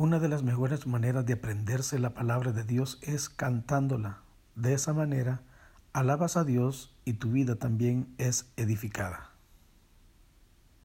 Una de las mejores maneras de aprenderse la palabra de Dios es cantándola. De esa manera, alabas a Dios y tu vida también es edificada.